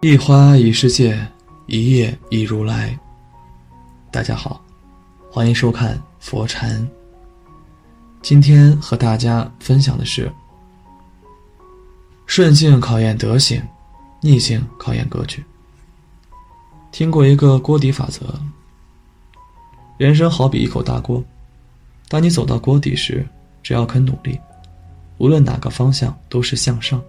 一花一世界，一叶一如来。大家好，欢迎收看佛禅。今天和大家分享的是：顺境考验德行，逆境考验格局。听过一个锅底法则：人生好比一口大锅，当你走到锅底时，只要肯努力，无论哪个方向都是向上。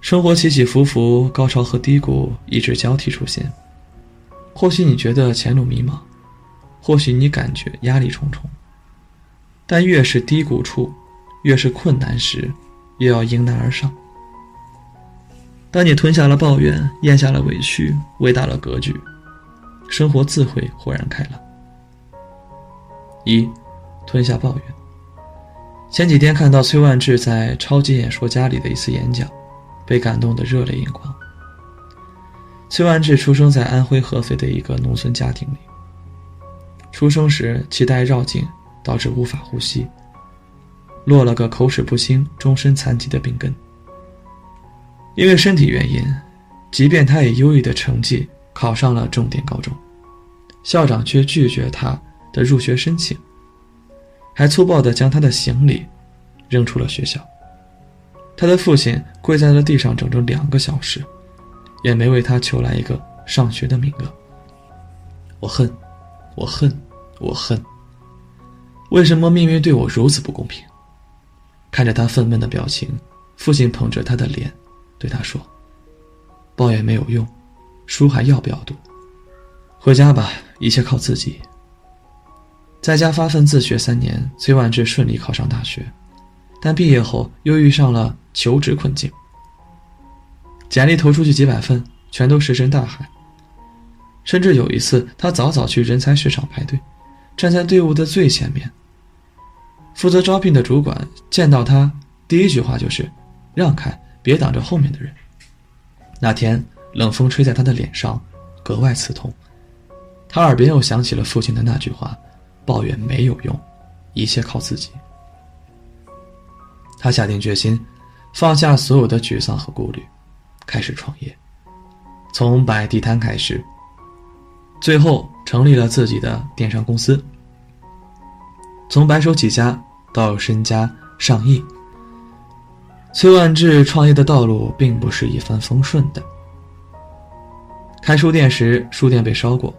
生活起起伏伏，高潮和低谷一直交替出现。或许你觉得前路迷茫，或许你感觉压力重重。但越是低谷处，越是困难时，越要迎难而上。当你吞下了抱怨，咽下了委屈，喂大了格局，生活自会豁然开朗。一，吞下抱怨。前几天看到崔万志在《超级演说家》里的一次演讲。被感动得热泪盈眶。崔万志出生在安徽合肥的一个农村家庭里。出生时脐带绕颈，导致无法呼吸，落了个口齿不清、终身残疾的病根。因为身体原因，即便他以优异的成绩考上了重点高中，校长却拒绝他的入学申请，还粗暴地将他的行李扔出了学校。他的父亲跪在了地上整整两个小时，也没为他求来一个上学的名额。我恨，我恨，我恨。为什么命运对我如此不公平？看着他愤懑的表情，父亲捧着他的脸，对他说：“抱怨没有用，书还要不要读？回家吧，一切靠自己。”在家发奋自学三年，崔万志顺利考上大学。但毕业后又遇上了求职困境，简历投出去几百份，全都石沉大海。甚至有一次，他早早去人才市场排队，站在队伍的最前面。负责招聘的主管见到他，第一句话就是：“让开，别挡着后面的人。”那天冷风吹在他的脸上，格外刺痛。他耳边又响起了父亲的那句话：“抱怨没有用，一切靠自己。”他下定决心，放下所有的沮丧和顾虑，开始创业。从摆地摊开始，最后成立了自己的电商公司。从白手起家到身家上亿，崔万志创业的道路并不是一帆风顺的。开书店时，书店被烧过；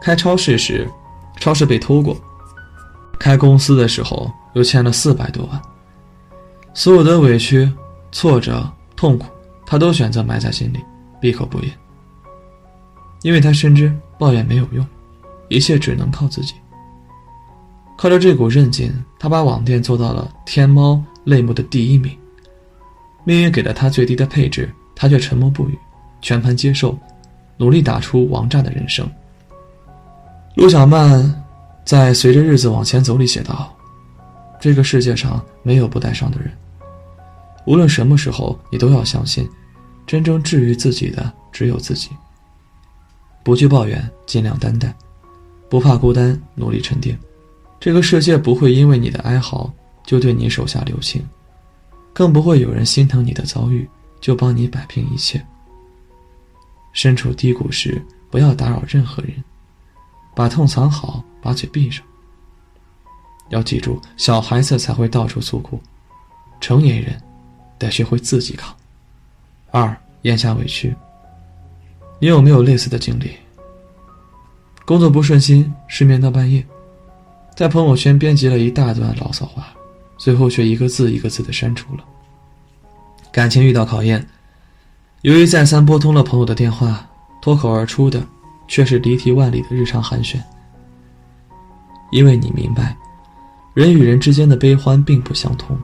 开超市时，超市被偷过；开公司的时候，又欠了四百多万。所有的委屈、挫折、痛苦，他都选择埋在心里，闭口不言。因为他深知抱怨没有用，一切只能靠自己。靠着这股韧劲，他把网店做到了天猫类目的第一名。命运给了他最低的配置，他却沉默不语，全盘接受，努力打出王炸的人生。陆小曼在《随着日子往前走》里写道：“这个世界上没有不带伤的人。”无论什么时候，你都要相信，真正治愈自己的只有自己。不去抱怨，尽量担待，不怕孤单，努力沉淀。这个世界不会因为你的哀嚎就对你手下留情，更不会有人心疼你的遭遇就帮你摆平一切。身处低谷时，不要打扰任何人，把痛藏好，把嘴闭上。要记住，小孩子才会到处诉苦，成年人。得学会自己扛。二，咽下委屈。你有没有类似的经历？工作不顺心，失眠到半夜，在朋友圈编辑了一大段牢骚话，最后却一个字一个字的删除了。感情遇到考验，由于再三拨通了朋友的电话，脱口而出的却是离题万里的日常寒暄。因为你明白，人与人之间的悲欢并不相同。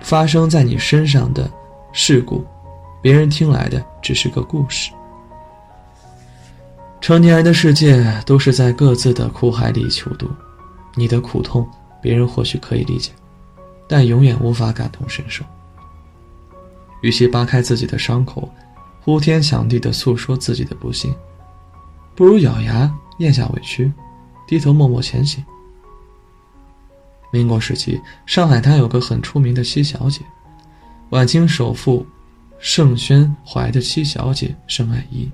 发生在你身上的事故，别人听来的只是个故事。成年人的世界都是在各自的苦海里求渡，你的苦痛，别人或许可以理解，但永远无法感同身受。与其扒开自己的伤口，呼天抢地的诉说自己的不幸，不如咬牙咽下委屈，低头默默前行。民国时期，上海滩有个很出名的西小姐，晚清首富盛宣怀的七小姐盛爱一。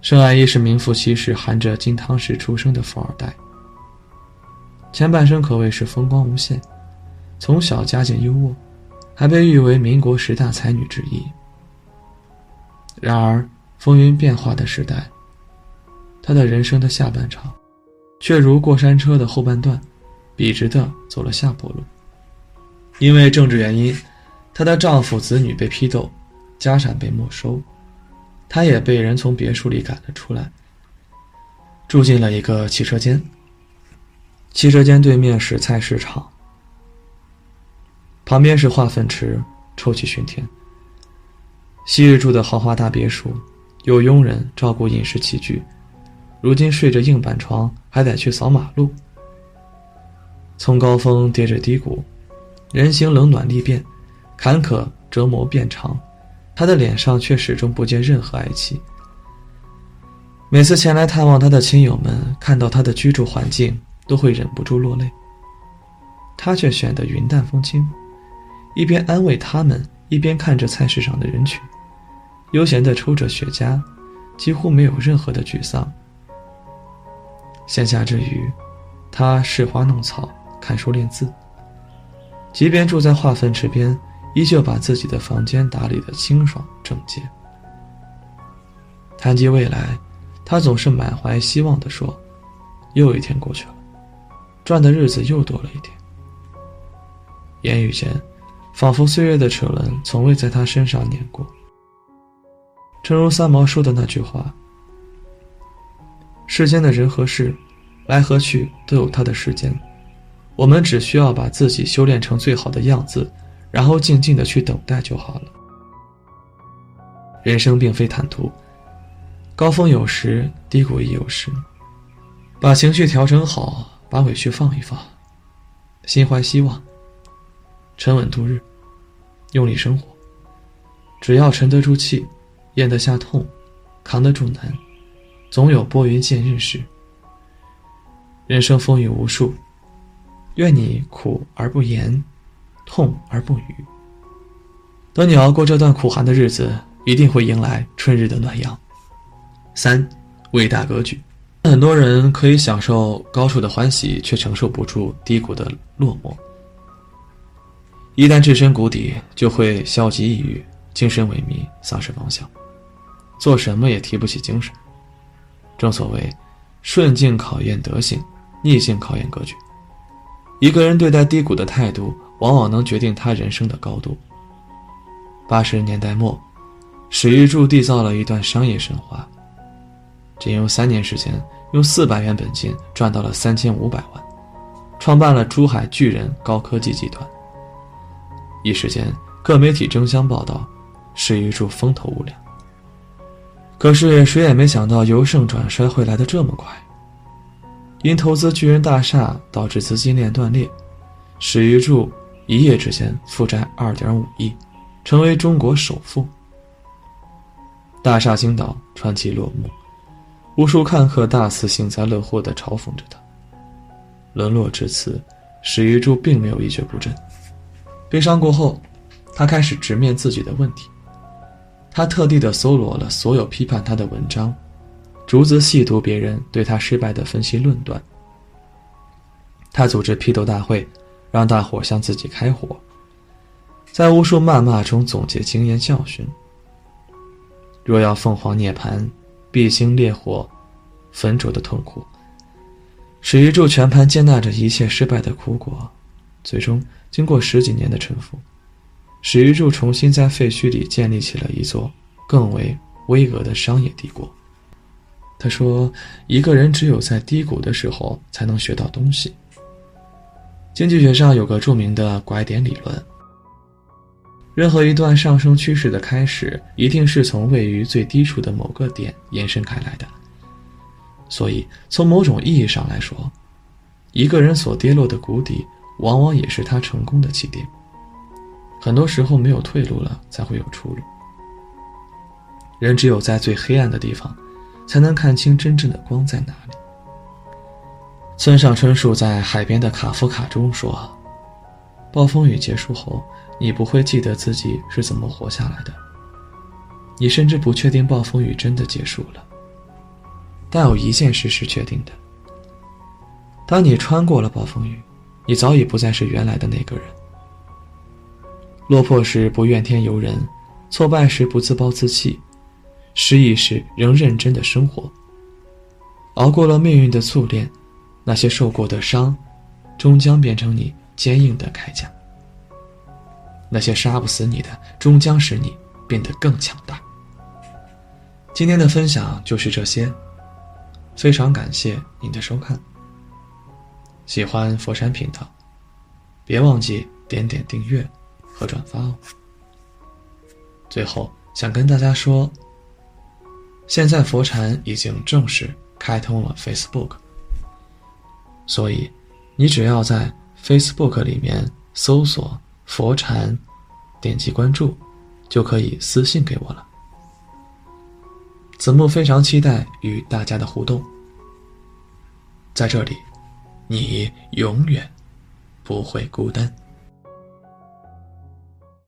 盛爱一是名副其实含着金汤匙出生的富二代，前半生可谓是风光无限，从小家境优渥，还被誉为民国十大才女之一。然而风云变化的时代，她的人生的下半场，却如过山车的后半段，笔直的走了下坡路。因为政治原因，她的丈夫子女被批斗，家产被没收。她也被人从别墅里赶了出来，住进了一个汽车间。汽车间对面是菜市场，旁边是化粪池，臭气熏天。昔日住的豪华大别墅，有佣人照顾饮食起居，如今睡着硬板床，还得去扫马路。从高峰跌至低谷，人行冷暖历变，坎坷折磨变长。他的脸上却始终不见任何哀戚。每次前来探望他的亲友们，看到他的居住环境，都会忍不住落泪。他却显得云淡风轻，一边安慰他们，一边看着菜市场的人群，悠闲地抽着雪茄，几乎没有任何的沮丧。闲暇之余，他拾花弄草，看书练字。即便住在化粪池边。依旧把自己的房间打理得清爽整洁。谈及未来，他总是满怀希望地说：“又一天过去了，赚的日子又多了一点。”言语间，仿佛岁月的齿轮从未在他身上碾过。正如三毛说的那句话：“世间的人和事，来和去都有它的时间，我们只需要把自己修炼成最好的样子。”然后静静的去等待就好了。人生并非坦途，高峰有时，低谷亦有时。把情绪调整好，把委屈放一放，心怀希望，沉稳度日，用力生活。只要沉得住气，咽得下痛，扛得住难，总有拨云见日时。人生风雨无数，愿你苦而不言。痛而不语。等你熬过这段苦寒的日子，一定会迎来春日的暖阳。三，伟大格局。很多人可以享受高处的欢喜，却承受不住低谷的落寞。一旦置身谷底，就会消极抑郁、精神萎靡、丧失方向，做什么也提不起精神。正所谓，顺境考验德行，逆境考验格局。一个人对待低谷的态度。往往能决定他人生的高度。八十年代末，史玉柱缔造了一段商业神话，仅用三年时间，用四百元本金赚到了三千五百万，创办了珠海巨人高科技集团。一时间，各媒体争相报道，史玉柱风头无两。可是谁也没想到由盛转衰会来得这么快，因投资巨人大厦导致资金链断裂，史玉柱。一夜之间负债二点五亿，成为中国首富。大厦倾倒，传奇落幕，无数看客大肆幸灾乐祸地嘲讽着他。沦落至此，史玉柱并没有一蹶不振。悲伤过后，他开始直面自己的问题。他特地的搜罗了所有批判他的文章，逐字细读别人对他失败的分析论断。他组织批斗大会。让大伙向自己开火，在无数谩骂中总结经验教训。若要凤凰涅槃，必经烈火焚灼的痛苦。史玉柱全盘接纳着一切失败的苦果，最终经过十几年的沉浮，史玉柱重新在废墟里建立起了一座更为巍峨的商业帝国。他说：“一个人只有在低谷的时候，才能学到东西。”经济学上有个著名的拐点理论：任何一段上升趋势的开始，一定是从位于最低处的某个点延伸开来的。所以，从某种意义上来说，一个人所跌落的谷底，往往也是他成功的起点。很多时候，没有退路了，才会有出路。人只有在最黑暗的地方，才能看清真正的光在哪里。村上春树在《海边的卡夫卡》中说：“暴风雨结束后，你不会记得自己是怎么活下来的。你甚至不确定暴风雨真的结束了。但有一件事是确定的：当你穿过了暴风雨，你早已不再是原来的那个人。落魄时不怨天尤人，挫败时不自暴自弃，失意时仍认真的生活。熬过了命运的淬炼，那些受过的伤，终将变成你坚硬的铠甲。那些杀不死你的，终将使你变得更强大。今天的分享就是这些，非常感谢您的收看。喜欢佛山频道，别忘记点点订阅和转发哦。最后想跟大家说，现在佛禅已经正式。开通了 Facebook，所以你只要在 Facebook 里面搜索“佛禅”，点击关注，就可以私信给我了。子木非常期待与大家的互动，在这里，你永远不会孤单。